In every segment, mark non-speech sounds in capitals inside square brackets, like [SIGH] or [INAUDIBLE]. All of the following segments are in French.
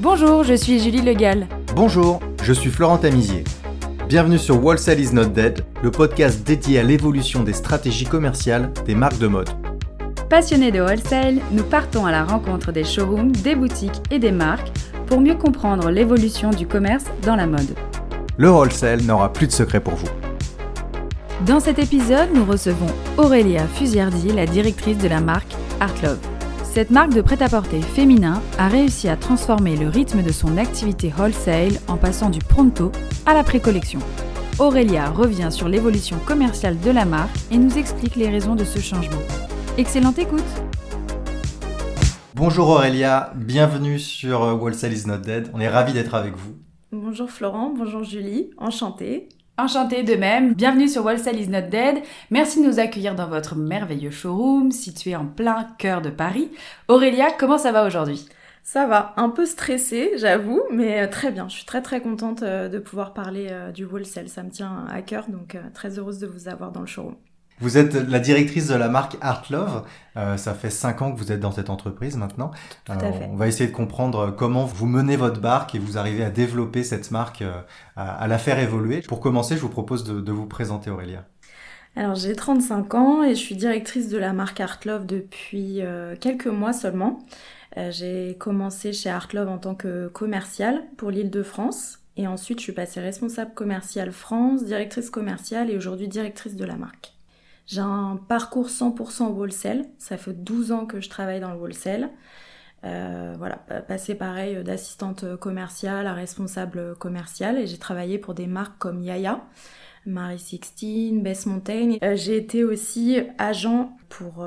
Bonjour, je suis Julie Legal. Bonjour, je suis Florent Tamizier. Bienvenue sur Wholesale is not dead, le podcast dédié à l'évolution des stratégies commerciales des marques de mode. Passionnés de wholesale, nous partons à la rencontre des showrooms, des boutiques et des marques pour mieux comprendre l'évolution du commerce dans la mode. Le wholesale n'aura plus de secret pour vous. Dans cet épisode, nous recevons Aurélia Fusiardi, la directrice de la marque Art Love. Cette marque de prêt-à-porter féminin a réussi à transformer le rythme de son activité wholesale en passant du pronto à la pré-collection. Aurélia revient sur l'évolution commerciale de la marque et nous explique les raisons de ce changement. Excellente écoute Bonjour Aurélia, bienvenue sur euh, Wholesale is not dead. On est ravis d'être avec vous. Bonjour Florent, bonjour Julie, enchantée. Enchantée de même, bienvenue sur Wholesale is not dead. Merci de nous accueillir dans votre merveilleux showroom situé en plein cœur de Paris. Aurélia, comment ça va aujourd'hui? Ça va, un peu stressée, j'avoue, mais euh, très bien. Je suis très très contente euh, de pouvoir parler du wholesale, ça me tient à cœur, donc très heureuse de vous avoir dans le showroom. Vous êtes la directrice de la marque Art Love. Euh, ça fait cinq ans que vous êtes dans cette entreprise maintenant. Tout à fait. On va essayer de comprendre comment vous menez votre barque et vous arrivez à développer cette marque, euh, à, la faire évoluer. Pour commencer, je vous propose de, vous présenter Aurélia. Alors j'ai 35 ans et je suis directrice de la marque Art Love depuis euh, quelques mois seulement. j'ai commencé chez Art Love en tant que commerciale pour l'île de France et ensuite je suis passée responsable commerciale France, directrice commerciale et aujourd'hui directrice de la marque. J'ai un parcours 100% wholesale. Ça fait 12 ans que je travaille dans le wholesale. Euh, voilà, passé pareil euh, d'assistante commerciale à responsable commerciale et j'ai travaillé pour des marques comme Yaya, Marie Sixteen, Bess Mountain. Euh, j'ai été aussi agent pour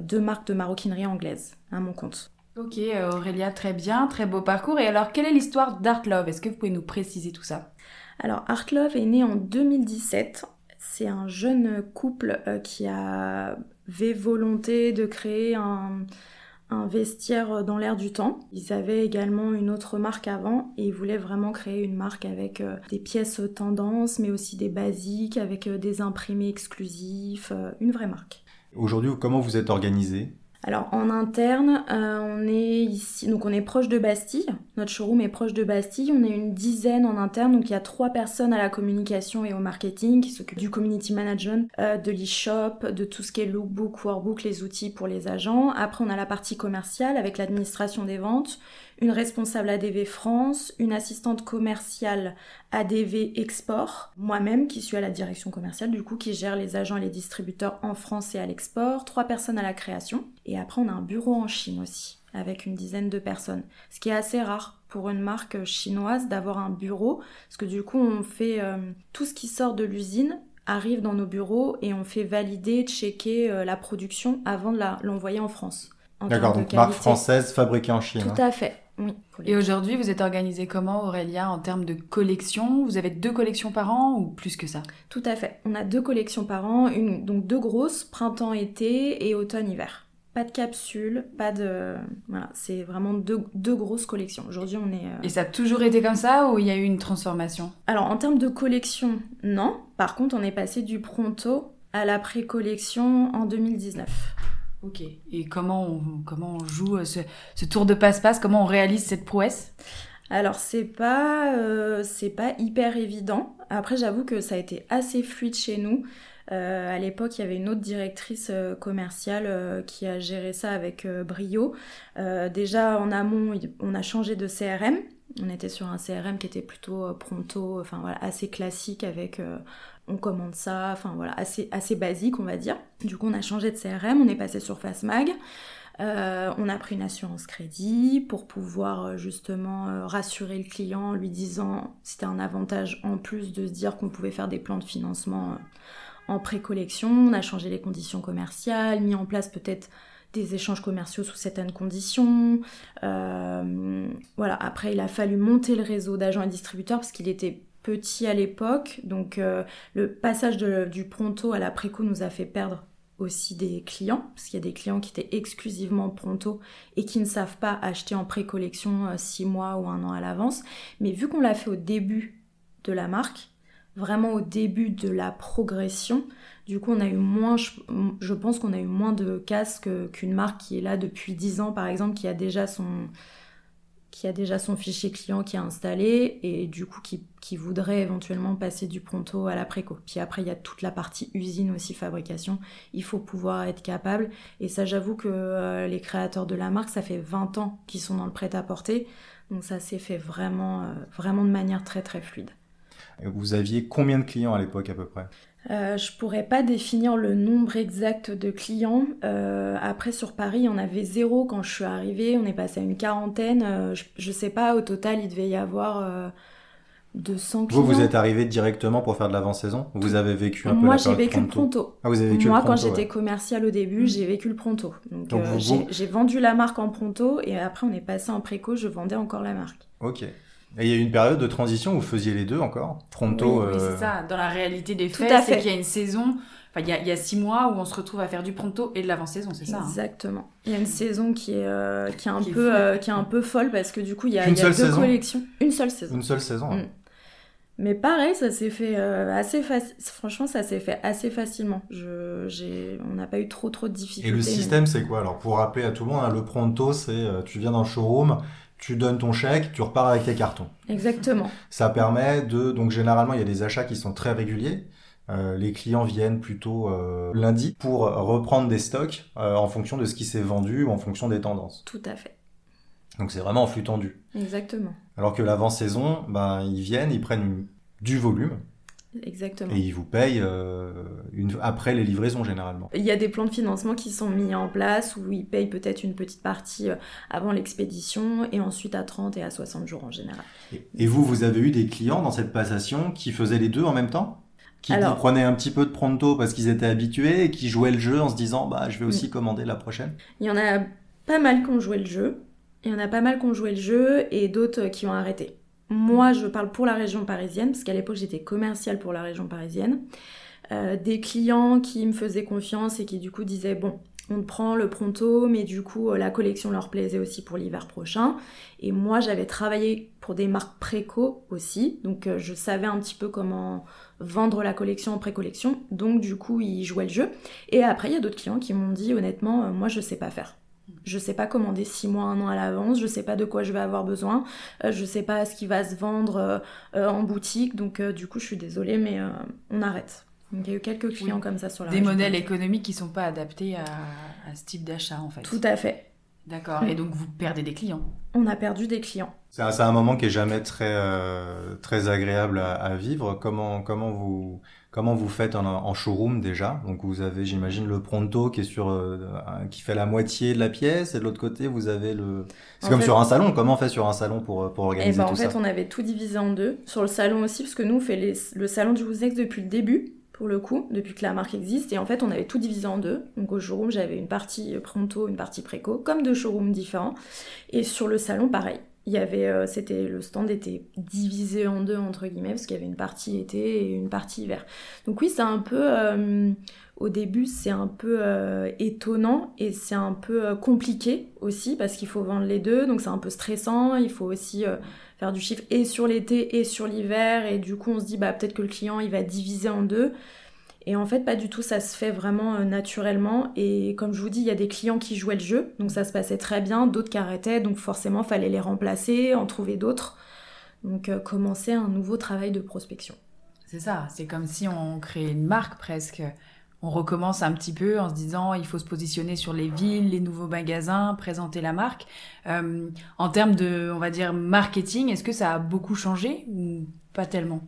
deux marques de maroquinerie anglaise à mon compte. Ok Aurélia, très bien, très beau parcours. Et alors, quelle est l'histoire d'Art Love Est-ce que vous pouvez nous préciser tout ça? Alors, Art Love est né en 2017 c'est un jeune couple euh, qui avait volonté de créer un, vestiaire dans l'air du temps. Ils avaient également une autre marque avant et ils voulaient vraiment créer une marque avec euh, des pièces tendances mais aussi des basiques, avec euh, des imprimés exclusifs, une vraie marque. Aujourd'hui, comment vous êtes organisé? Alors en interne, euh, on est ici, donc on est proche de Bastille. Notre showroom est proche de Bastille. On est une dizaine en interne, donc il y a trois personnes à la communication et au marketing qui s'occupent du community management, euh, de l'e-shop, de tout ce qui est lookbook, workbook, les outils pour les agents. Après, on a la partie commerciale avec l'administration des ventes, une responsable ADV France, une assistante commerciale ADV Export, moi-même qui suis à la direction commerciale du coup qui gère les agents et les distributeurs en France et à l'export, trois personnes à la création et après on a un bureau en Chine aussi avec une dizaine de personnes, ce qui est assez rare pour une marque chinoise d'avoir un bureau parce que du coup on fait euh, tout ce qui sort de l'usine arrive dans nos bureaux et on fait valider, checker euh, la production avant de l'envoyer en France. D'accord, donc marque française fabriquée en Chine. Tout à fait. Et aujourd'hui, vous êtes organisé comment, Aurélia, en termes de collections Vous avez deux collections par an ou plus que ça? Tout à fait. On a deux collections par an, une, donc deux grosses, printemps-été et automne-hiver. Pas de capsules, pas de... Voilà, c'est vraiment deux, deux, grosses collections. Aujourd'hui, on est... Euh, et ça a toujours été comme ça ou il y a eu une transformation? Alors, en termes de collection, non. Par contre, on est passé du pronto à la pré-collection en 2019. Ok. Et comment on, comment on joue euh, ce, tour de passe-passe? Comment on réalise cette prouesse? Alors c'est pas euh, pas hyper évident. Après j'avoue que ça a été assez fluide chez nous. Euh, à l'époque, il y avait une autre directrice commerciale qui a géré ça avec brio. déjà en amont, on a changé de CRM. On était sur un CRM qui était plutôt pronto, enfin voilà, assez classique avec on commande ça, enfin voilà, assez, basique on va dire. Du coup on a changé de CRM, on est passé sur Fastmag. Euh, on a pris une assurance crédit pour pouvoir euh, justement euh, rassurer le client en lui disant c'était un avantage en plus de se dire qu'on pouvait faire des plans de financement en pré-collection. On a changé les conditions commerciales, mis en place peut-être des échanges commerciaux sous certaines conditions. voilà, après il a fallu monter le réseau d'agents et distributeurs parce qu'il était petit à l'époque. Donc euh, le passage du pronto à la préco nous a fait perdre aussi des clients, parce qu'il y a des clients qui étaient exclusivement pronto et qui ne savent pas acheter en pré-collection 6 euh, mois ou un an à l'avance. Mais vu qu'on l'a fait au début de la marque, vraiment au début de la progression, du coup on a eu moins, je, pense qu'on a eu moins de casques qu'une marque qui est là depuis 10 ans par exemple, qui a déjà son, qui a déjà son fichier client qui est installé et du coup qui, voudrait éventuellement passer du pronto à la préco. Puis après, il y a toute la partie usine aussi, fabrication. Il faut pouvoir être capable. Et ça, j'avoue que euh, les créateurs de la marque, ça fait 20 ans qu'ils sont dans le prêt-à-porter. Donc ça s'est fait vraiment, euh, vraiment de manière très très fluide. Vous aviez combien de clients à l'époque à peu près? Euh, je pourrais pas définir le nombre exact de clients. Euh, après, sur Paris, on avait zéro quand je suis arrivée. On est passé à une quarantaine. Euh, je, sais pas, au total, il devait y avoir 200 clients. Vous, vous êtes arrivé directement pour faire de l'avant-saison? Vous avez vécu un peu Moi, j'ai vécu le pronto. Ah, vous avez vécu Moi, le pronto, quand j'étais commercial au début, mm. j'ai vécu le pronto. Donc, j'ai vendu la marque en pronto et après, on est passé en préco. Je vendais encore la marque. Ok. Et il y a eu une période de transition où vous faisiez les deux encore Pronto. Oui, c'est ça. Dans la réalité des faits, c'est qu'il y a une saison. Enfin, il y, a, il y, a, six mois où on se retrouve à faire du pronto et de l'avant-saison, c'est ça hein Exactement. Il y a une saison qui est, euh, qui est, un, peu, euh, qui est un peu folle parce que du coup, il y a, il y a deux collections. Une seule saison. Une seule saison. Hein. Mm. Mais pareil, ça s'est fait euh, assez facile. Franchement, ça s'est fait assez facilement. Je, j'ai... On n'a pas eu trop trop de difficultés. Et le système, c'est quoi? Alors, pour rappeler à tout le monde, hein, le pronto, c'est tu viens dans le showroom, tu donnes ton chèque, tu repars avec tes cartons. Exactement. Ça permet de... Donc généralement, il y a des achats qui sont très réguliers. Euh, les clients viennent plutôt euh, lundi pour reprendre des stocks euh, en fonction de ce qui s'est vendu ou en fonction des tendances. Tout à fait. Donc c'est vraiment en flux tendu. Exactement. Alors que l'avant-saison, ben, ils viennent, ils prennent du volume Exactement. Et ils vous payent euh, une... après les livraisons généralement. Il y a des plans de financement qui sont mis en place où ils payent peut-être une petite partie euh, avant l'expédition et ensuite à 30 et à 60 jours en général. Et vous, vous avez eu des clients dans cette passation qui faisaient les deux en même temps? Qui prenaient un petit peu de pronto parce qu'ils étaient habitués et qui jouaient le jeu en se disant bah je vais aussi commander la prochaine? Il y en a pas mal qui ont joué le jeu, il y en a pas mal qui ont joué le jeu et d'autres qui ont arrêté. Moi, je parle pour la région parisienne, parce qu'à l'époque, j'étais commerciale pour la région parisienne. Euh, des clients qui me faisaient confiance et qui du coup disaient, bon, on prend le pronto, mais du coup, euh, la collection leur plaisait aussi pour l'hiver prochain. Et moi, j'avais travaillé pour des marques préco aussi, donc euh, je savais un petit peu comment vendre la collection en pré-collection. Donc, du coup, ils jouaient le jeu. Et après, il y a d'autres clients qui m'ont dit, honnêtement, moi, je sais pas faire. Je sais pas commander six mois, un an à l'avance, je sais pas de quoi je vais avoir besoin, euh, je sais pas ce qui va se vendre euh, euh, en boutique, donc du coup je suis désolée, mais on arrête. Donc il y a eu quelques clients comme ça sur la Des modèles économiques qui sont pas adaptés à, ce type d'achat en fait. Tout à fait. D'accord, et donc vous perdez des clients On a perdu des clients. C'est un, moment qui est jamais très, très agréable à, à, vivre. Comment, comment vous Comment vous faites en, showroom déjà? Donc vous avez, j'imagine, le pronto qui est sur, euh, qui fait la moitié de la pièce, et de l'autre côté vous avez le. C'est comme sur un salon. Comment on fait sur un salon pour pour organiser eh ben, tout ça? En fait, on avait tout divisé en deux. Sur le salon aussi, parce que nous on fait le salon du Wouznex depuis le début pour le coup, depuis que la marque existe. Et en fait, on avait tout divisé en deux. Donc au showroom, j'avais une partie pronto, une partie préco, comme deux showrooms différents. Et sur le salon, pareil il y avait, euh, c'était, le stand était divisé en deux, entre guillemets, parce qu'il y avait une partie été et une partie hiver. Donc oui, c'est un peu, euh, au début, c'est un peu euh, étonnant et c'est un peu compliqué aussi, parce qu'il faut vendre les deux, donc c'est un peu stressant, il faut aussi faire du chiffre et sur l'été et sur l'hiver, et du coup on se dit, bah peut-être que le client, il va diviser en deux. Et en fait, pas du tout, ça se fait vraiment euh, naturellement. Et comme je vous dis, il y a des clients qui jouaient le jeu, donc ça se passait très bien, d'autres qui arrêtaient, donc forcément, fallait les remplacer, en trouver d'autres. Donc euh, commencer un nouveau travail de prospection. C'est ça, c'est comme si on créait une marque presque. On recommence un petit peu en se disant il faut se positionner sur les villes, les nouveaux magasins, présenter la marque. Euh, en termes de, on va dire, marketing, est-ce que ça a beaucoup changé ou pas tellement?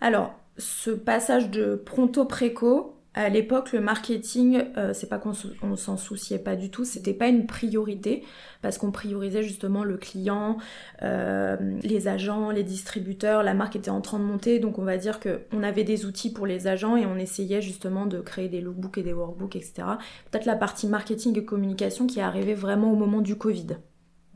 Alors, ce passage de pronto préco, à l'époque, le marketing, euh, c'est pas qu'on s'en souciait pas du tout, c'était pas une priorité parce qu'on priorisait justement le client, euh, les agents, les distributeurs. La marque était en train de monter, donc on va dire que on avait des outils pour les agents et on essayait justement de créer des lookbooks et des workbooks, etc. Peut-être la partie marketing et communication qui est arrivée vraiment au moment du Covid.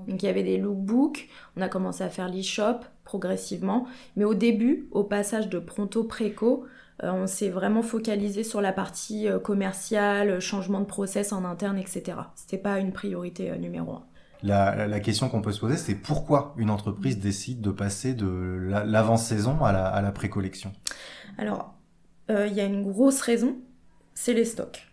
Donc il y avait des lookbooks, on a commencé à faire l'e-shop progressivement, mais au début, au passage de pronto préco, euh, on s'est vraiment focalisé sur la partie euh, commerciale, changement de process en interne, etc. C'était pas une priorité euh, numéro un. La, question qu'on peut se poser, c'est pourquoi une entreprise décide de passer de l'avant-saison à la, à la pré-collection? Alors, il y a une grosse raison, c'est les stocks.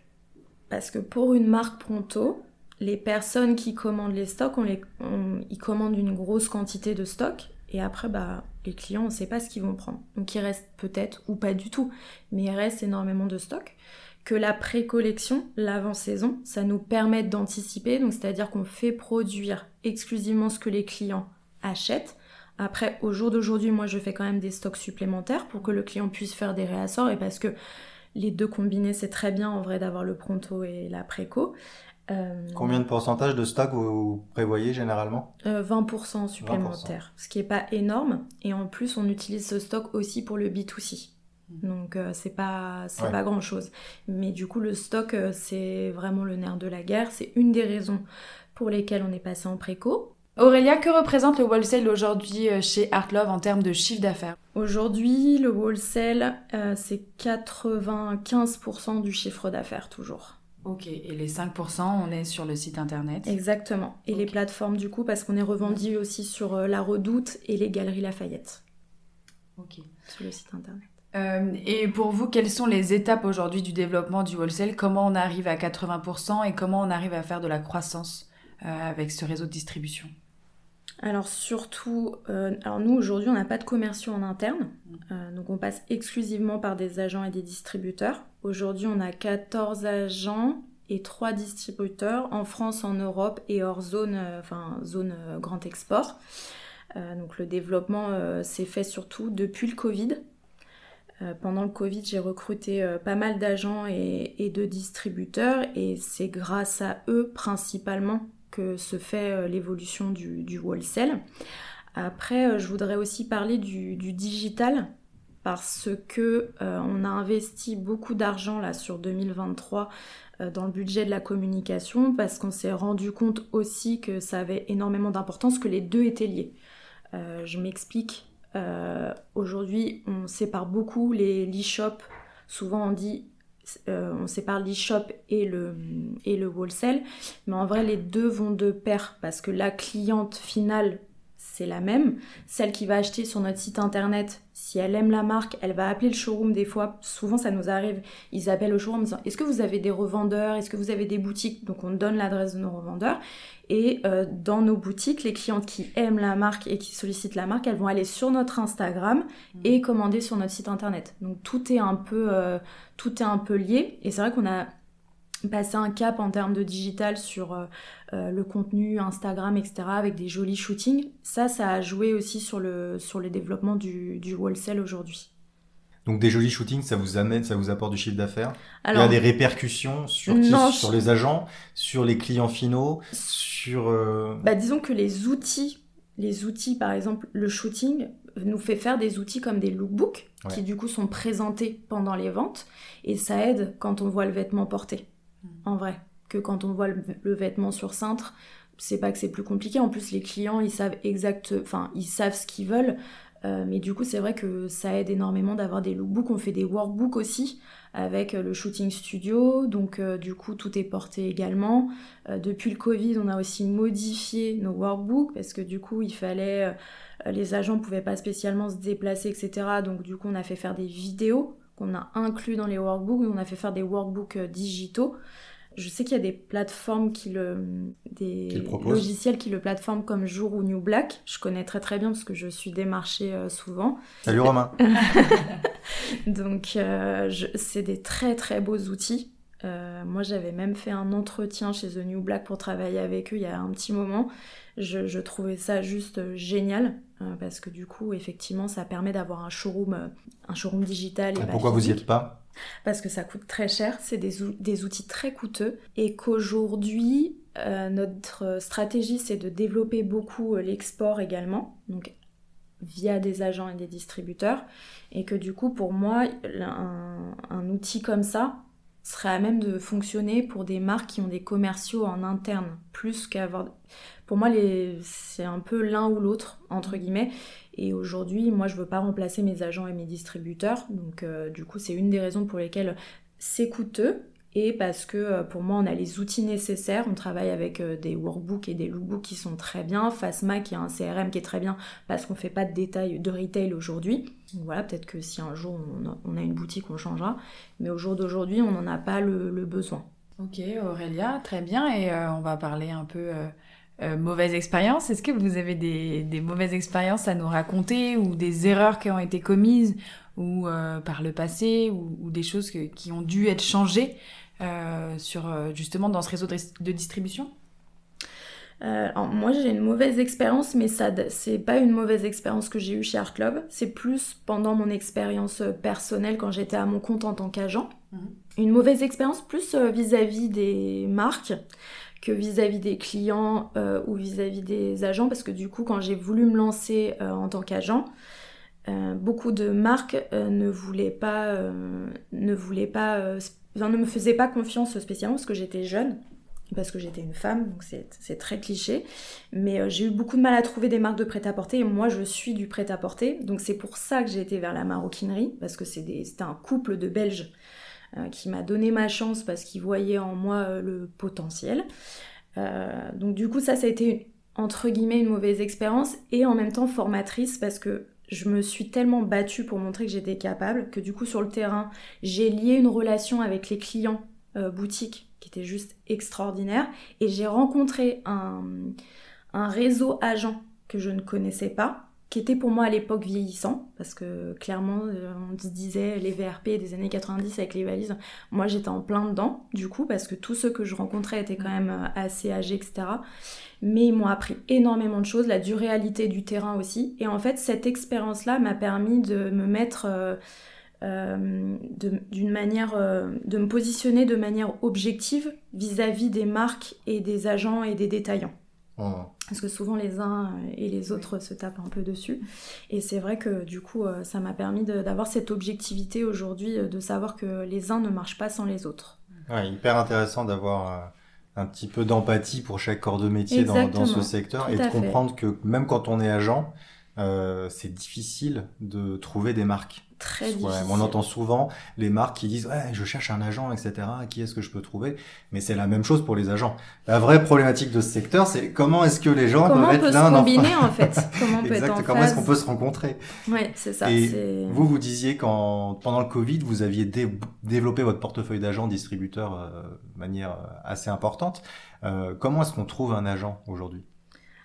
Parce que pour une marque pronto, les personnes qui commandent les stocks, ils commandent une grosse quantité de stocks et après, bah, les clients, on ne sait pas ce qu'ils vont prendre. Donc il reste peut-être ou pas du tout, mais il reste énormément de stocks. Que la pré-collection, l'avant-saison, ça nous permet d'anticiper, donc c'est-à-dire qu'on fait produire exclusivement ce que les clients achètent. Après, au jour d'aujourd'hui, moi, je fais quand même des stocks supplémentaires pour que le client puisse faire des réassorts et parce que les deux combinés, c'est très bien en vrai d'avoir le pronto et la préco. Euh, Combien de pourcentage de stock vous prévoyez généralement 20% euh, supplémentaire, ce qui n'est pas énorme. Et en plus, on utilise ce stock aussi pour le B2C. Hmm. Donc euh, c'est pas c'est pas grand chose. Mais du coup le stock c'est vraiment le nerf de la guerre. C'est une des raisons pour lesquelles on est passé en préco. Aurélia, que représente le wholesale aujourd'hui chez Artlove en termes de chiffre d'affaires? Aujourd'hui, le wholesale, c'est 95% du chiffre d'affaires toujours. Ok, et les 5%, on est sur le site internet Exactement. Et les plateformes, du coup, parce qu'on est revendu aussi sur euh, La Redoute et les Galeries Lafayette. Ok. Sur le site internet. Euh, et pour vous, quelles sont les étapes aujourd'hui du développement du wholesale? Comment on arrive à 80% et comment on arrive à faire de la croissance euh, avec ce réseau de distribution? Alors surtout, alors nous aujourd'hui on n'a pas de commerciaux en interne. Donc on passe exclusivement par des agents et des distributeurs. Aujourd'hui, on a 14 agents et 3 distributeurs en France, en Europe et hors zone, euh, enfin zone euh, grand export. Euh, donc le développement s'est fait surtout depuis le Covid. pendant le Covid, j'ai recruté pas mal d'agents et, de distributeurs et c'est grâce à eux principalement que se fait l'évolution du, wholesale. Après, je voudrais aussi parler du digital parce que euh, on a investi beaucoup d'argent là sur 2023 euh, dans le budget de la communication parce qu'on s'est rendu compte aussi que ça avait énormément d'importance que les deux étaient liés. Euh, je m'explique. Aujourd'hui, on sépare beaucoup les l'e-shop. Souvent, on dit on sépare l'e-shop et le, et le wholesale, mais en vrai, les deux vont de pair parce que la cliente finale c'est la même. Celle qui va acheter sur notre site internet, si elle aime la marque, elle va appeler le showroom des fois. Souvent, ça nous arrive. Ils appellent au showroom en disant Est-ce que vous avez des revendeurs? Est-ce que vous avez des boutiques? Donc, on donne l'adresse de nos revendeurs. Et euh, dans nos boutiques, les clientes qui aiment la marque et qui sollicitent la marque, elles vont aller sur notre Instagram mmh. et commander sur notre site internet. Donc, tout est un peu, euh, tout est un peu lié. Et c'est vrai qu'on a passer un cap en termes de digital sur euh, euh, le contenu Instagram, etc., avec des jolis shootings. Ça, ça a joué aussi sur le, sur le développement du, du wholesale aujourd'hui. Donc des jolis shootings, ça vous amène, ça vous apporte du chiffre d'affaires? Il y a des répercussions sur, sur les agents, sur les clients finaux, sur... Euh, bah, disons que les outils, les outils, par exemple, le shooting nous fait faire des outils comme des lookbooks, qui du coup sont présentés pendant les ventes, et ça aide quand on voit le vêtement porté en vrai. Que quand on voit le, vêtement sur cintre, c'est pas que c'est plus compliqué. En plus, les clients, ils savent exact, enfin, ils savent ce qu'ils veulent. Euh, mais du coup, c'est vrai que ça aide énormément d'avoir des lookbooks. On fait des workbooks aussi avec euh, le shooting studio. Donc, euh, du coup, tout est porté également. depuis le Covid, on a aussi modifié nos workbooks parce que du coup, il fallait. les agents pouvaient pas spécialement se déplacer, etc. Donc, du coup, on a fait faire des vidéos qu'on a inclus dans les workbooks. On a fait faire des workbooks euh, digitaux. Je sais qu'il y a des plateformes qui le, des logiciels qui le plateforment comme Jour ou New Black. Je connais très très bien parce que je suis démarchée euh, souvent. Salut Romain. [LAUGHS] Donc euh, c'est des très très beaux outils. moi j'avais même fait un entretien chez The New Black pour travailler avec eux il y a un petit moment. Je, trouvais ça juste génial parce que du coup, effectivement, ça permet d'avoir un showroom, euh, un showroom digital. Et, pourquoi vous y êtes pas Parce que ça coûte très cher, c'est des, des, outils très coûteux et qu'aujourd'hui, notre stratégie, c'est de développer beaucoup l'export également, donc via des agents et des distributeurs, et que du coup, pour moi, un, un outil comme ça, serait à même de fonctionner pour des marques qui ont des commerciaux en interne, plus qu'avoir pour moi, c'est un peu l'un ou l'autre, entre guillemets. Et aujourd'hui, moi, je veux pas remplacer mes agents et mes distributeurs. Donc, euh, du coup, c'est une des raisons pour lesquelles c'est coûteux. Et parce que euh, pour moi, on a les outils nécessaires. On travaille avec euh, des workbooks et des lookbooks qui sont très bien. Fasma qui a un CRM qui est très bien parce qu'on fait pas de détails de retail aujourd'hui. Voilà, peut-être que si un jour on a, une boutique, on changera. Mais au jour d'aujourd'hui, on n'en a pas le besoin. Ok, Aurélia, très bien. Et on va parler un peu mauvaise expérience. Est-ce que vous avez des, mauvaises expériences à nous raconter ou des erreurs qui ont été commises ou par le passé ou, des choses qui ont dû être changées sur justement dans ce réseau de distribution? Euh, moi j'ai une mauvaise expérience, mais ça c'est pas une mauvaise expérience que j'ai eue chez Art Club, c'est plus pendant mon expérience euh, personnelle quand j'étais à mon compte en tant qu'agent. Mhm. Une mauvaise expérience plus euh, vis-à-vis des marques que vis-à-vis des clients ou vis-à-vis des agents, parce que du coup quand j'ai voulu me lancer en tant qu'agent, beaucoup de marques ne voulaient pas, ne voulaient pas, ne me faisaient pas confiance spécialement parce que j'étais jeune parce que j'étais une femme, donc c'est très cliché. Mais euh, j'ai eu beaucoup de mal à trouver des marques de prêt-à-porter et moi je suis du prêt-à-porter. Donc c'est pour ça que j'ai été vers la maroquinerie, parce que c'était un couple de Belges euh, qui m'a donné ma chance parce qu'ils voyaient en moi euh, le potentiel. donc du coup ça, ça a été entre guillemets une mauvaise expérience et en même temps formatrice parce que je me suis tellement battue pour montrer que j'étais capable que du coup sur le terrain j'ai lié une relation avec les clients boutiques qui était juste extraordinaire. Et j'ai rencontré un, un réseau agent que je ne connaissais pas, qui était pour moi à l'époque vieillissant, parce que clairement, euh, on se disait les VRP des années 90 avec les valises. Moi, j'étais en plein dedans, du coup, parce que tous ceux que je rencontrais étaient quand même euh, assez âgés, etc. Mais ils m'ont appris énormément de choses, la dure réalité du terrain aussi. Et en fait, cette expérience-là m'a permis de me mettre... Euh, d'une manière, de me positionner de manière objective vis-à-vis des marques et des agents et des détaillants. Parce que souvent les uns et les autres se tapent un peu dessus. Et c'est vrai que du coup, euh, ça m'a permis d'avoir cette objectivité aujourd'hui, de savoir que les uns ne marchent pas sans les autres. Ouais, hyper intéressant d'avoir un petit peu d'empathie pour chaque corps de métier dans, dans, ce secteur et de comprendre que même quand on est agent, c'est difficile de trouver des marques très difficile. on entend souvent les marques qui disent ouais, je cherche un agent, etc. Qui est-ce que je peux trouver? Mais c'est la même chose pour les agents. La vraie problématique de ce secteur, c'est comment est-ce que les gens comment peuvent être l'un combiner [LAUGHS] en fait? Comment on peut exact, comment est-ce qu'on peut se rencontrer? Ouais, c'est ça. Et vous, vous disiez quand pendant le Covid, vous aviez développé votre portefeuille d'agents distributeurs euh, de manière euh, assez importante. Euh, comment est-ce qu'on trouve un agent aujourd'hui?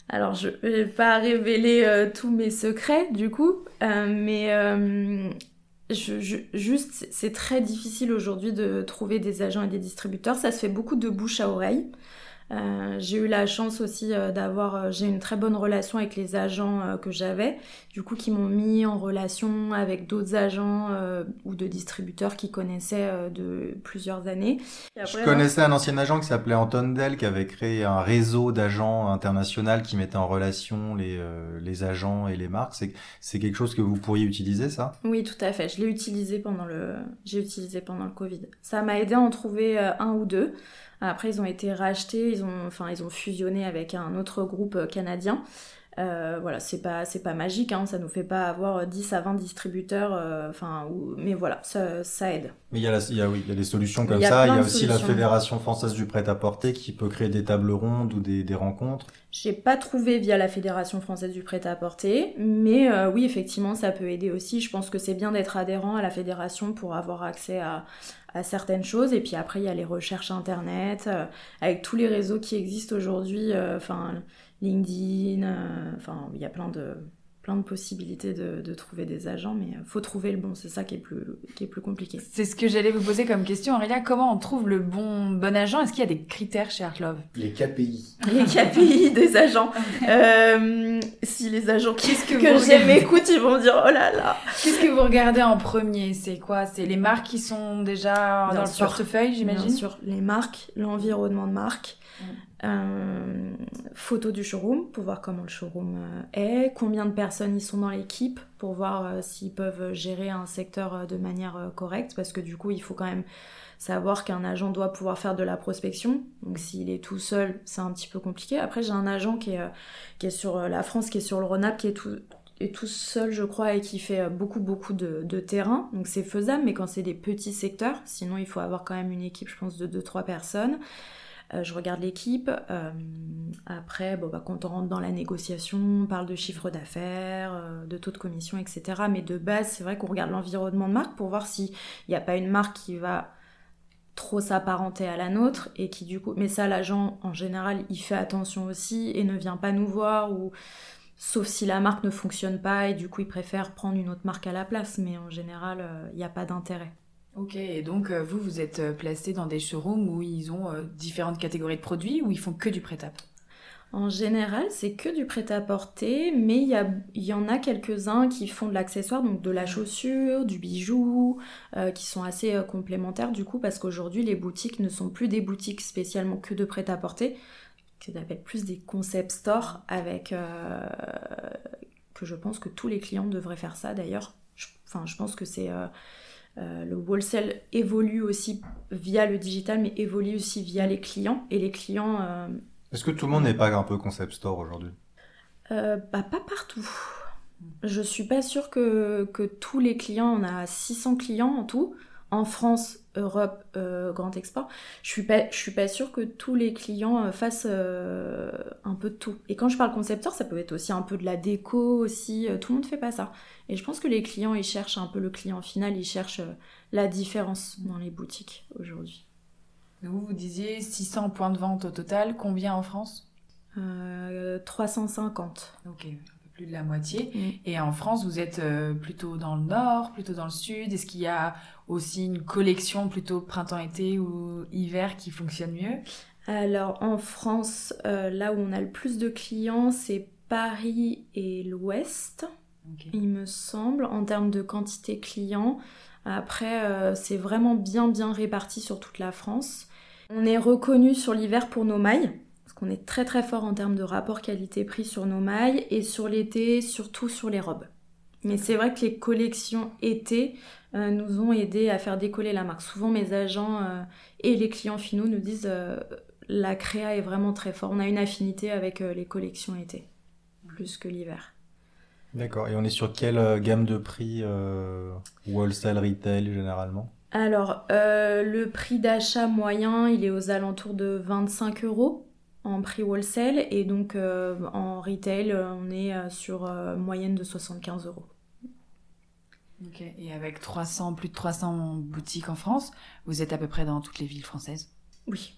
Alors, je vais pas révéler euh, tous mes secrets, du coup, euh, mais euh, juste, c'est très difficile aujourd'hui de trouver des agents et des distributeurs. Ça se fait beaucoup de bouche à oreille. Euh, j'ai eu la chance aussi euh, d'avoir, euh, j'ai une très bonne relation avec les agents que j'avais, du coup qui m'ont mis en relation avec d'autres agents ou de distributeurs qui connaissaient de plusieurs années. Je connaissais un ancien agent qui s'appelait Anton Dell qui avait créé un réseau d'agents international qui mettait en relation les, les agents et les marques. C'est, c'est quelque chose que vous pourriez utiliser ça? Oui, tout à fait. Je l'ai utilisé pendant le, j'ai utilisé pendant le Covid. Ça m'a aidé à en trouver un ou deux. Après, ils ont été rachetés, ils ont, enfin, ils ont fusionné avec un autre groupe euh, canadien. Euh, voilà, c'est pas, c'est pas magique, hein, ça nous fait pas avoir 10 à 20 distributeurs, euh, enfin, mais voilà, ça, ça, aide. Mais il y, a il, y a, oui, il y a des solutions comme ça, il y a aussi la Fédération française du prêt-à-porter qui peut créer des tables rondes ou des, des rencontres. J'ai pas trouvé via la Fédération française du prêt-à-porter, mais oui, effectivement, ça peut aider aussi. Je pense que c'est bien d'être adhérent à la fédération pour avoir accès à, à certaines choses. Et puis après, il y a les recherches internet, euh, avec tous les réseaux qui existent aujourd'hui, euh, enfin LinkedIn, euh, enfin il y a plein de plein de possibilités de, trouver des agents, mais faut trouver le bon, c'est ça qui est plus, qui est plus compliqué. C'est ce que j'allais vous poser comme question, Aurélia. Comment on trouve le bon, bon agent? Est-ce qu'il y a des critères chez Artlove? Les KPI. Les KPI des agents. [LAUGHS] si les agents qu'est-ce que, que j'aime écoutent, ils vont dire oh là là. Qu'est-ce que vous regardez en premier? C'est quoi? C'est les marques qui sont déjà dans le portefeuille, j'imagine? Bien sûr, les marques, l'environnement de marque. Euh, photo du showroom pour voir comment le showroom euh, est, combien de personnes ils sont dans l'équipe pour voir euh, s'ils peuvent gérer un secteur de manière correcte parce que du coup il faut quand même savoir qu'un agent doit pouvoir faire de la prospection. Donc s'il est tout seul, c'est un petit peu compliqué. Après j'ai un agent qui est, sur la France, qui est sur le Rhône-Alpes, qui est tout, est tout seul, je crois, et qui fait beaucoup, beaucoup de, de terrain. Donc c'est faisable, mais quand c'est des petits secteurs, sinon il faut avoir quand même une équipe, je pense, de 2-3 personnes. Euh, je regarde l'équipe. Euh, après, bon, bah, quand on rentre dans la négociation, on parle de chiffre d'affaires, euh, de taux de commission, etc. Mais de base, c'est vrai qu'on regarde l'environnement de marque pour voir s'il n'y a pas une marque qui va trop s'apparenter à la nôtre et qui du coup mais ça l'agent en général il fait attention aussi et ne vient pas nous voir ou sauf si la marque ne fonctionne pas et du coup il préfère prendre une autre marque à la place mais en général il n'y a pas d'intérêt. Ok, et donc euh, vous, vous êtes euh, placé dans des showrooms où ils ont différentes catégories de produits ou ils font que du prêt-à-porter? En général, c'est que du prêt-à-porter, mais il y, en a quelques-uns qui font de l'accessoire, donc de la chaussure, du bijou, euh, qui sont assez euh, complémentaires du coup, parce qu'aujourd'hui, les boutiques ne sont plus des boutiques spécialement que de prêt-à-porter, que appelle plus des concept stores, avec euh, que je pense que tous les clients devraient faire ça d'ailleurs. Enfin, je pense que c'est le wholesale évolue aussi via le digital, mais évolue aussi via les clients, et les clients est-ce que tout le monde n'est pas un peu concept store aujourd'hui? Euh, bah, Pas partout. Je suis pas sûre que, que, tous les clients, on a 600 clients en tout, en France, Europe, euh, Grand Export. Je suis pas, je suis pas sûre que tous les clients euh, fassent un peu de tout. Et quand je parle concept store, ça peut être aussi un peu de la déco aussi. tout le monde fait pas ça. Et je pense que les clients, ils cherchent un peu le client final, ils cherchent la différence dans les boutiques aujourd'hui. Vous, vous disiez 600 points de vente au total. Combien en France? 350. Euh, ok, plus de la moitié. Mm. Et en France, vous êtes euh, plutôt dans le nord, plutôt dans le sud Est-ce qu'il y a aussi une collection plutôt printemps-été ou hiver qui fonctionne mieux? Alors en France, euh, là où on a le plus de clients, c'est Paris et l'Ouest, il me semble, en termes de quantité clients. Après, c'est vraiment bien bien réparti sur toute la France. On est reconnu sur l'hiver pour nos mailles, qu'on est très très fort en termes de rapport qualité-prix sur nos mailles, et sur l'été, surtout sur les robes. Mais c'est vrai que les collections été euh, nous ont aidé à faire décoller la marque. Souvent, mes agents euh, et les clients finaux nous disent euh, la créa est vraiment très fort. On a une affinité avec les collections été, plus que l'hiver. D'accord. Et on est sur quelle gamme de prix wholesale retail généralement? Alors, euh, le prix d'achat moyen, il est aux alentours de 25 euros en prix wholesale et donc euh, en retail, on est euh, sur moyenne de 75 euros. Ok, et avec 300, plus de 300 boutiques en France, vous êtes à peu près dans toutes les villes françaises? Oui,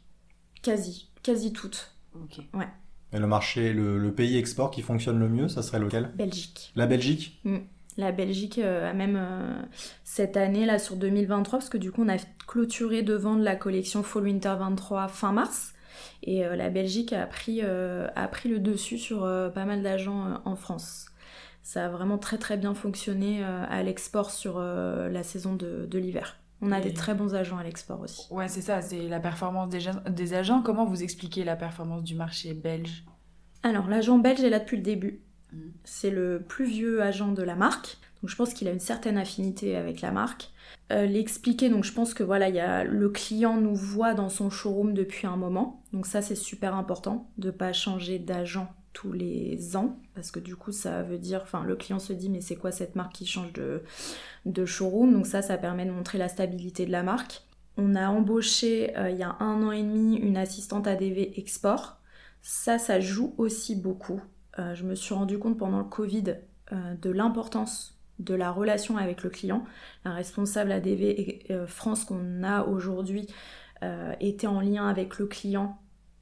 quasi, quasi toutes. Ok. Ouais. Et le marché, le, pays export qui fonctionne le mieux, ça serait lequel? Belgique. La Belgique? Mm. La Belgique euh, a même euh, cette année là sur 2023 parce que du coup on a clôturé de vendre la collection Fall Winter 23 fin mars et euh, la Belgique a pris, a pris le dessus sur pas mal d'agents en France. Ça a vraiment très très bien fonctionné à l'export sur la saison de, l'hiver. On a des très bons agents à l'export aussi. Ouais, c'est ça, c'est la performance des, des agents. Comment vous expliquez la performance du marché belge? Alors, l'agent belge est là depuis le début. C'est le plus vieux agent de la marque, donc je pense qu'il a une certaine affinité avec la marque. Euh, l'expliquer, donc je pense que voilà, y a, le client nous voit dans son showroom depuis un moment, donc ça c'est super important de pas changer d'agent tous les ans. Parce que du coup ça veut dire enfin le client se dit mais c'est quoi cette marque qui change de, showroom? Donc ça ça permet de montrer la stabilité de la marque. On a embauché euh, il y a un an et demi une assistante ADV export. Ça ça joue aussi beaucoup. Euh, je me suis rendu compte pendant le Covid de l'importance de la relation avec le client. La responsable ADV euh, France qu'on a aujourd'hui était en lien avec le client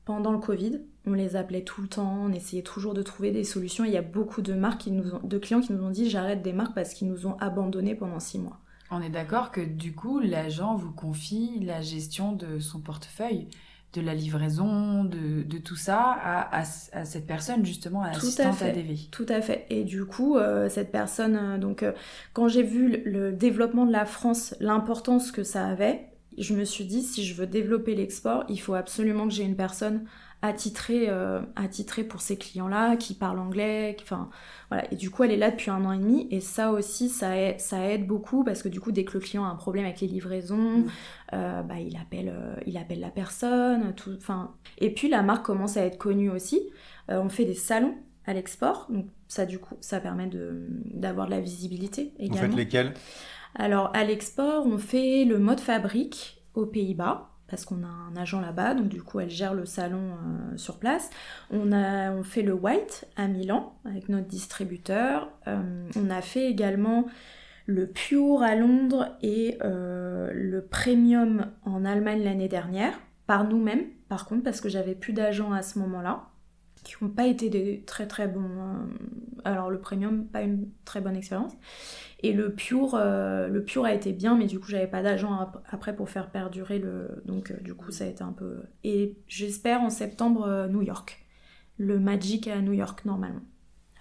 pendant le Covid. On les appelait tout le temps, on essayait toujours de trouver des solutions. Il y a beaucoup de marques de clients qui nous ont dit j'arrête des marques parce qu'ils nous ont abandonnés pendant six mois. On est d'accord que du coup l'agent vous confie la gestion de son portefeuille de la livraison, de, tout ça à, cette personne justement, à l'assistante ADV. Tout à fait. Et du coup, euh, cette personne, euh, donc euh, quand j'ai vu le, développement de la France, l'importance que ça avait, je me suis dit si je veux développer l'export, il faut absolument que j'ai une personne attitrée, attitrée pour ces clients-là, qui parle anglais, enfin voilà. Et du coup, elle est là depuis un an et demi, et ça aussi, ça aide, ça aide beaucoup parce que du coup, dès que le client a un problème avec les livraisons, mm. Euh, bah, il, appelle, euh, il appelle la personne. Tout, et puis la marque commence à être connue aussi. Euh, on fait des salons à l'export, donc ça du coup ça permet d'avoir de, la visibilité également. Vous faites lesquels? Alors à l'export, on fait le mode fabrique aux Pays-Bas parce qu'on a un agent là-bas, donc du coup elle gère le salon sur place. On, a, fait le white à Milan avec notre distributeur. on a fait également le Pure à Londres et le Premium en Allemagne l'année dernière, par nous-mêmes, par contre, parce que j'avais plus d'agents à ce moment-là, qui n'ont pas été des très très bons. alors le Premium, pas une très bonne expérience. Et le Pure, le Pure a été bien, mais du coup, j'avais pas d'agent après pour faire perdurer le. Donc, du coup, ça a été un peu. Et j'espère en septembre, New York le Magic à New York normalement,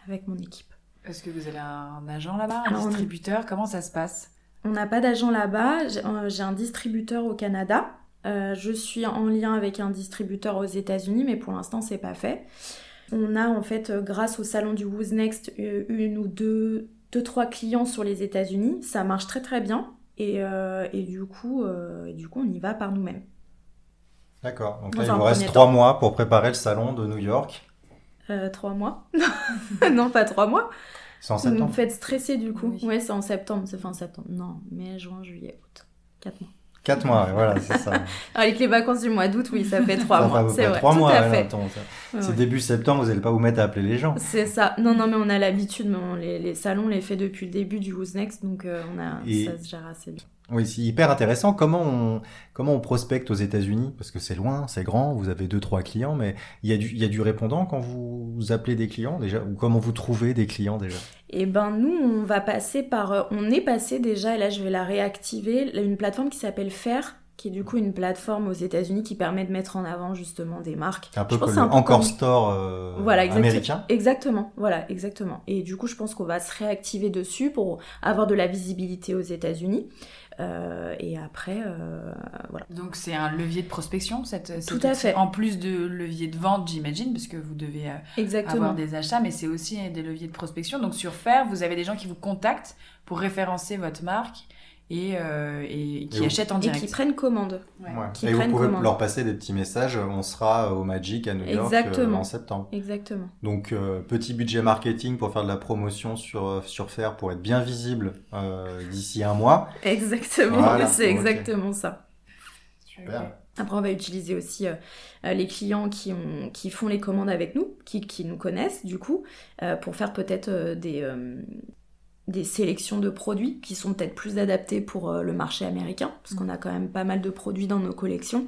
avec mon équipe. Est-ce que vous avez un agent là-bas, un distributeur? Comment ça se passe? On n'a pas d'agent là-bas. J'ai euh, un distributeur au Canada. Euh, je suis en lien avec un distributeur aux États-Unis, mais pour l'instant, c'est pas fait. On a en fait, euh, grâce au salon du Who's Next, une ou deux, deux trois clients sur les États-Unis. Ça marche très très bien. Et, et du, coup, du coup, on y va par nous-mêmes. D'accord. Donc là, il vous reste trois mois pour préparer le salon de New York. Euh, trois mois. [LAUGHS] non, pas trois mois. C'est en septembre. Vous me faites stresser du coup. Oui, ouais, c'est en septembre. C'est fin septembre. Non, mai, juin, juillet, août. Quatre mois. Quatre mois, voilà, c'est ça. [LAUGHS] Avec les vacances du mois d'août, oui, ça fait trois mois. C'est vrai. Trois mois, C'est début septembre, vous n'allez pas vous mettre à appeler les gens. C'est ça. Non, non, mais on a l'habitude. Les, les, salons, on les fait depuis le début du Who's Next, donc euh, on a, ça se gère assez bien. Oui, c'est hyper intéressant. Comment on, comment on prospecte aux États-Unis? Parce que c'est loin, c'est grand, vous avez deux, trois clients, mais il y, a du, il y a du répondant quand vous appelez des clients déjà? Ou comment vous trouvez des clients déjà? Eh ben, nous, on va passer par. Euh, on est passé déjà, et là, je vais la réactiver, une plateforme qui s'appelle Faire qui est du coup une plateforme aux États-Unis qui permet de mettre en avant justement des marques. Un peu comme le Encore Store euh, voilà, américain. Exactement, voilà, exactement. Et du coup, je pense qu'on va se réactiver dessus pour avoir de la visibilité aux États-Unis. Euh, et après, euh, voilà. Donc c'est un levier de prospection, cette, tout à fait. En plus de levier de vente, j'imagine, parce que vous devez avoir des achats, mais c'est aussi des leviers de prospection. Donc sur Faire, vous avez des gens qui vous contactent pour référencer votre marque et, euh, et qui achètent en direct. Et qui prennent commande. Qui et vous pouvez leur passer des petits messages. On sera au Magic à New York euh, en septembre. Exactement. Donc euh, petit budget marketing pour faire de la promotion sur sur Faire pour être bien visible d'ici un mois. Exactement. [LAUGHS] C'est exactement ça. Super. Après, on va utiliser aussi les clients qui, ont, qui font les commandes avec nous, qui, qui nous connaissent du coup, pour faire peut-être des, des sélections de produits qui sont peut-être plus adaptés pour euh, le marché américain, parce qu'on a quand même pas mal de produits dans nos collections.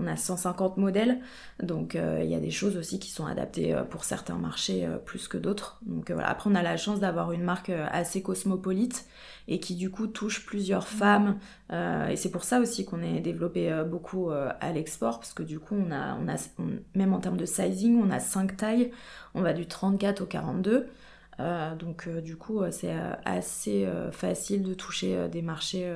On a 150 modèles, donc euh, il y a des choses aussi qui sont adaptées euh, pour certains marchés plus que d'autres. Donc voilà. Après, on a la chance d'avoir une marque assez cosmopolite et qui du coup touche plusieurs femmes. et c'est pour ça aussi qu'on est développé beaucoup à l'export, parce que du coup, on a, on a même en termes de sizing, on a 5 tailles. On va du 34 au 42. Euh, donc euh, du coup, euh, c'est assez facile de toucher des marchés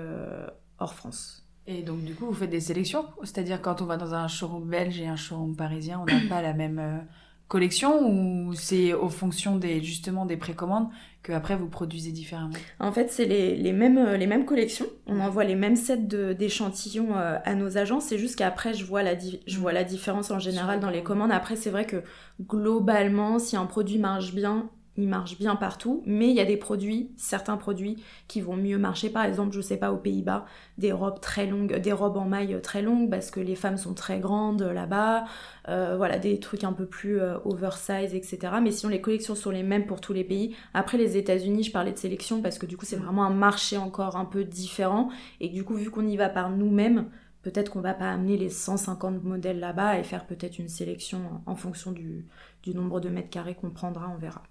hors France. Et donc du coup, vous faites des sélections? C'est-à-dire quand on va dans un showroom belge et un showroom parisien, on n'a [COUGHS] pas la même collection ou c'est aux fonctions des, justement des précommandes que après vous produisez différemment? En fait, c'est les, les, mêmes, les mêmes collections. On envoie les mêmes sets d'échantillons à nos agents. C'est juste qu'après, je, vois la je vois la différence en général dans les commandes. Après, c'est vrai que globalement, si un produit marche bien, il marche bien partout, mais il y a des produits, certains produits qui vont mieux marcher. Par exemple, je sais pas, aux Pays-Bas, des robes très longues, des robes en maille très longues parce que les femmes sont très grandes là-bas. Euh, voilà, des trucs un peu plus euh, oversize, etc. Mais sinon, les collections sont les mêmes pour tous les pays. Après, les États-Unis, je parlais de sélection parce que du coup, c'est vraiment un marché encore un peu différent. Et du coup, vu qu'on y va par nous-mêmes, peut-être qu'on va pas amener les 150 modèles là-bas et faire peut-être une sélection en fonction du, du nombre de mètres carrés qu'on prendra, on verra.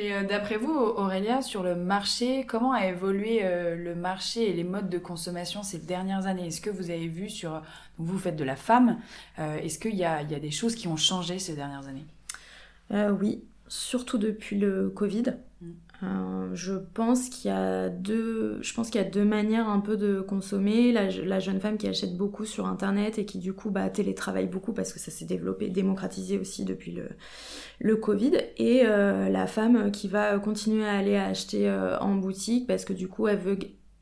Et euh, d'après vous, Aurélia, sur le marché, comment a évolué euh, le marché et les modes de consommation ces dernières années? Est-ce que vous avez vu sur... vous faites de la femme, euh, est-ce qu'il y y a, des choses qui ont changé ces dernières années? Oui, surtout depuis le Covid. Euh, je pense qu'il y a deux, manières un peu de consommer. La, jeune femme qui achète beaucoup sur internet et qui du coup bah, télétravaille beaucoup parce que ça s'est développé, démocratisé aussi depuis le, Covid. Et euh, la femme qui va continuer à aller acheter euh, en boutique parce que du coup elle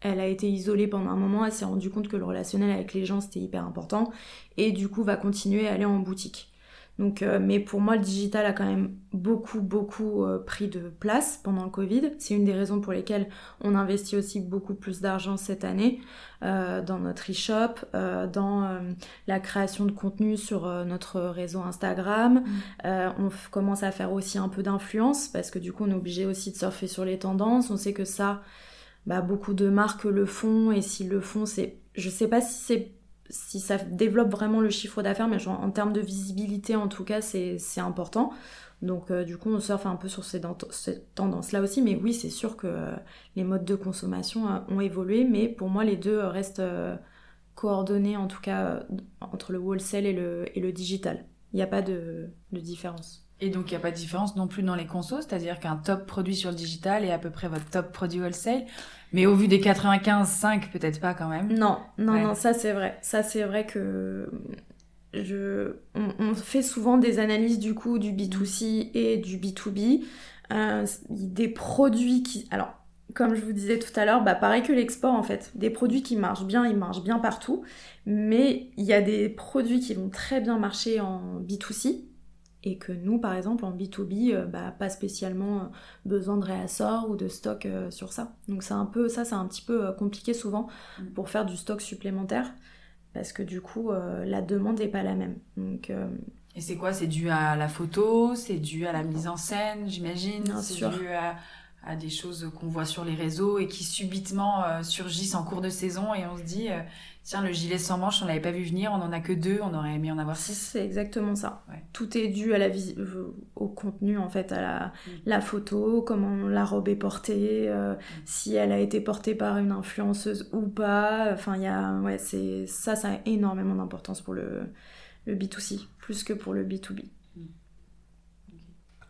elle a été isolée pendant un moment, elle s'est rendue compte que le relationnel avec les gens c'était hyper important et du coup va continuer à aller en boutique. Donc, euh, mais pour moi, le digital a quand même beaucoup, beaucoup euh, pris de place pendant le Covid. C'est une des raisons pour lesquelles on investit aussi beaucoup plus d'argent cette année euh, dans notre e-shop, dans la création de contenu sur notre réseau Instagram. Mm. on commence à faire aussi un peu d'influence parce que du coup, on est obligé aussi de surfer sur les tendances. On sait que ça, bah, beaucoup de marques le font et s'ils le font, c'est, je sais pas si c'est si ça développe vraiment le chiffre d'affaires, mais en termes de visibilité, en tout cas, c'est important. Donc, euh, du coup, on surfe un peu sur ces, tendances-là aussi. Mais oui, c'est sûr que euh, les modes de consommation euh, ont évolué, mais pour moi, les deux restent coordonnés, en tout cas, entre le wholesale et le, et le digital. Il n'y a pas de, de différence. Et donc, il n'y a pas de différence non plus dans les consos, c'est-à-dire qu'un top produit sur le digital est à peu près votre top produit wholesale? Mais au vu des 95, peut-être pas quand même. Non, non, non, ça c'est vrai. Ça c'est vrai que je... on, fait souvent des analyses du coup du B2C et du B2B. Euh, des produits qui... Alors, comme je vous disais tout à l'heure, bah pareil que l'export en fait. Des produits qui marchent bien, ils marchent bien partout. Mais il y a des produits qui vont très bien marcher en B2C et que nous, par exemple, en B2B, euh, bah, pas spécialement euh, besoin de réassort ou de stock euh, sur ça. Donc c'est un peu, ça c'est un petit peu compliqué souvent mm. pour faire du stock supplémentaire, parce que du coup, la demande n'est pas la même. Donc, Et c'est quoi? C'est dû à la photo? C'est dû à la mise en scène, j'imagine? C'est dû à, à, des choses qu'on voit sur les réseaux et qui subitement surgissent en cours de saison et on se dit Tiens, le gilet sans manches, on l'avait pas vu venir, on en a que deux, on aurait aimé en avoir six. C'est exactement ça. Tout est dû à la euh, au contenu, en fait, à la, mm. la photo, comment la robe est portée, euh, si elle a été portée par une influenceuse ou pas. Enfin, il y a, ouais, c'est, ça, ça a énormément d'importance pour le, le B2C, plus que pour le B2B. Mm.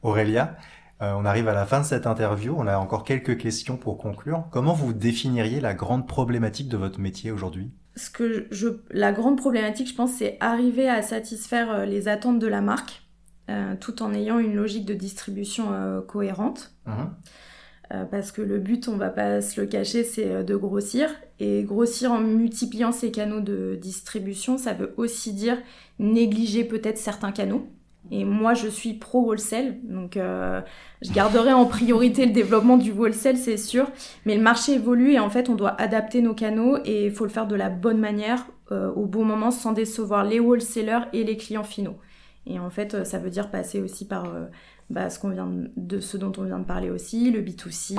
Aurélia, euh, on arrive à la fin de cette interview. On a encore quelques questions pour conclure. Comment vous définiriez la grande problématique de votre métier aujourd'hui? Ce que je, la grande problématique, je pense, c'est arriver à satisfaire euh, les attentes de la marque, euh, tout en ayant une logique de distribution euh, cohérente. Mhm. parce que le but, on va pas se le cacher, c'est de grossir. Et grossir en multipliant ces canaux de distribution, ça veut aussi dire négliger peut-être certains canaux. Et moi, je suis pro wholesale, donc euh, je garderai en priorité le développement du wholesale, c'est sûr. Mais le marché évolue et en fait, on doit adapter nos canaux et il faut le faire de la bonne manière, euh, au bon moment, sans décevoir les wholesalers et les clients finaux. Et en fait, ça veut dire passer aussi par euh, bah, ce, vient de, ce dont on vient de parler aussi, le B2C,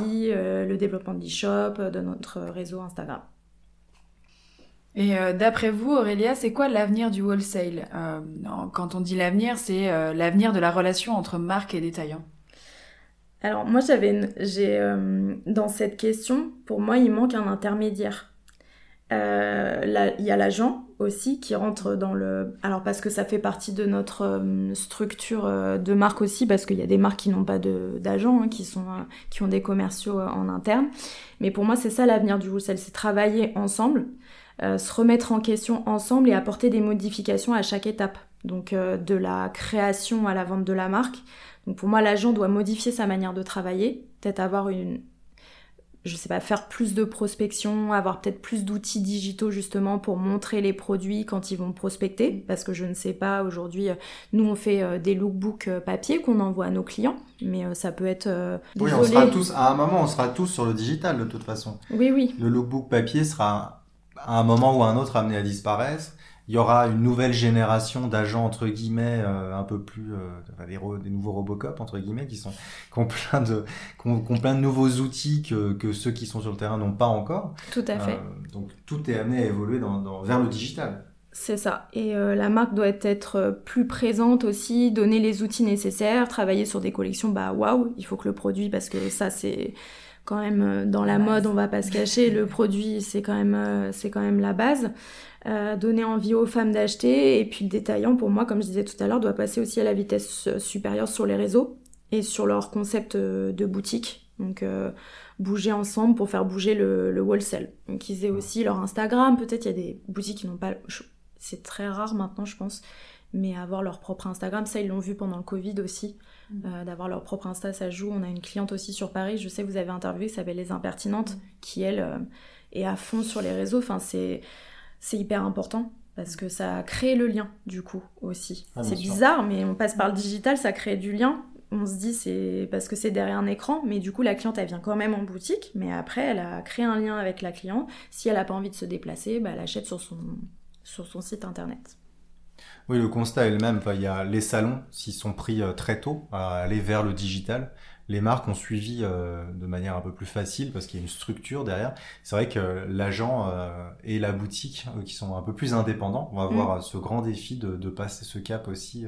le développement de l'e-shop, de notre réseau Instagram. Et euh, d'après vous, Aurélia, c'est quoi l'avenir du wholesale? Euh, Quand on dit l'avenir, c'est euh, l'avenir de la relation entre marque et détaillant. Alors moi, j'avais, j'ai dans cette question, pour moi, il manque un intermédiaire. Il y a l'agent aussi qui rentre dans le. Alors parce que ça fait partie de notre structure de marque aussi, parce qu'il y a des marques qui n'ont pas d'agent, hein, qui sont qui ont des commerciaux en interne. Mais pour moi, c'est ça l'avenir du wholesale, c'est travailler ensemble euh, se remettre en question ensemble et apporter des modifications à chaque étape. Donc euh, de la création à la vente de la marque. Donc pour moi, l'agent doit modifier sa manière de travailler, peut-être avoir une, je sais pas, faire plus de prospection, avoir peut-être plus d'outils digitaux justement pour montrer les produits quand ils vont prospecter, parce que je ne sais pas aujourd'hui, euh, nous on fait des lookbooks papier qu'on envoie à nos clients, mais ça peut être. oui, on sera tous, à un moment, on sera tous sur le digital de toute façon. Oui, oui. Le lookbook papier sera à un moment ou à un autre amené à disparaître. Il y aura une nouvelle génération d'agents entre guillemets euh, un peu plus euh, des, des, nouveaux Robocop entre guillemets qui sont qui ont plein de qui ont, plein de nouveaux outils que, que ceux qui sont sur le terrain n'ont pas encore. Tout à fait. Euh, donc tout est amené à évoluer dans, dans vers le digital. C'est ça. Et euh, la marque doit être plus présente aussi, donner les outils nécessaires, travailler sur des collections. Bah waouh, il faut que le produit parce que ça c'est quand même euh, dans la mode, on va pas se cacher, le [LAUGHS] produit c'est quand même euh, c'est quand même la base. Euh, donner envie aux femmes d'acheter et puis le détaillant pour moi comme je disais tout à l'heure doit passer aussi à la vitesse supérieure sur les réseaux et sur leur concept de boutique. Donc bouger ensemble pour faire bouger le, le wholesale. Donc ils aient aussi leur Instagram. Peut-être il y a des boutiques qui n'ont pas c'est très rare maintenant je pense mais avoir leur propre Instagram ça ils l'ont vu pendant le Covid aussi Mm. Euh, d'avoir leur propre Insta, ça joue. On a une cliente aussi sur Paris, je sais que vous avez interviewé, qui s'appelle Les Impertinentes, mm. qui elle euh, est à fond sur les réseaux. Enfin, c'est, c'est hyper important. parce que ça crée le lien du coup aussi. Ah, c'est bizarre, mais on passe par le digital, ça crée du lien. On se dit c'est parce que c'est derrière un écran, mais du coup la cliente elle vient quand même en boutique, mais après elle a créé un lien avec la cliente. Si elle n'a pas envie de se déplacer, bah, elle achète sur son, sur son site internet. Oui, le constat est le même. Enfin, il y a les salons, s'ils sont pris euh, très tôt à aller vers le digital, les marques ont suivi euh, de manière un peu plus facile parce qu'il y a une structure derrière. C'est vrai que l'agent euh, et la boutique, qui sont un peu plus indépendants, vont avoir euh, ce grand défi de, de passer ce cap aussi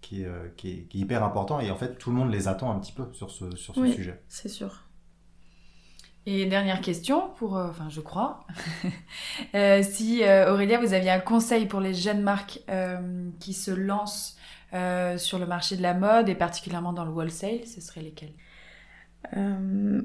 qui, est, qui, est, qui est hyper important. Et en fait, tout le monde les attend un petit peu sur ce, sur ce Oui. sujet. C'est sûr. Et dernière question, pour, euh, enfin je crois, [LAUGHS] Euh, si euh, Aurélia, vous aviez un conseil pour les jeunes marques euh, qui se lancent sur le marché de la mode et particulièrement dans le wholesale, ce serait lesquels?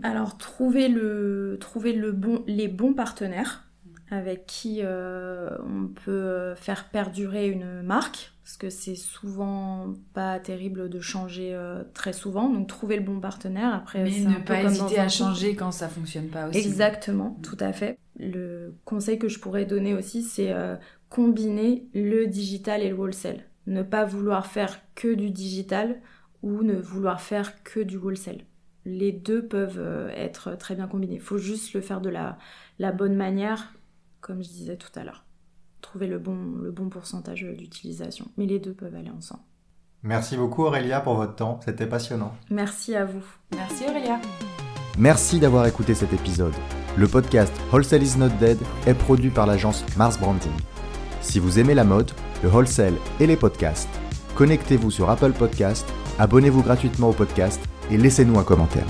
Alors, trouver, le, trouver le bon, les bons partenaires avec qui on peut faire perdurer une marque, parce que c'est souvent pas terrible de changer euh, très souvent. Donc, trouver le bon partenaire. Après, Mais ne pas hésiter à changer quand ça fonctionne pas aussi. Exactement, tout à fait. Le conseil que je pourrais donner aussi, c'est euh, combiner le digital et le wholesale. Ne pas vouloir faire que du digital ou ne vouloir faire que du wholesale. Les deux peuvent euh, être très bien combinés. Il faut juste le faire de la, la bonne manière, comme je disais tout à l'heure. Trouver le bon, le bon pourcentage d'utilisation. Mais les deux peuvent aller ensemble. Merci beaucoup Aurélia pour votre temps, c'était passionnant. Merci à vous. Merci Aurélia. Merci d'avoir écouté cet épisode. Le podcast Wholesale is not dead est produit par l'agence Mars Branding. Si vous aimez la mode, le wholesale et les podcasts, connectez-vous sur Apple Podcast, abonnez-vous gratuitement au podcast et laissez-nous un commentaire.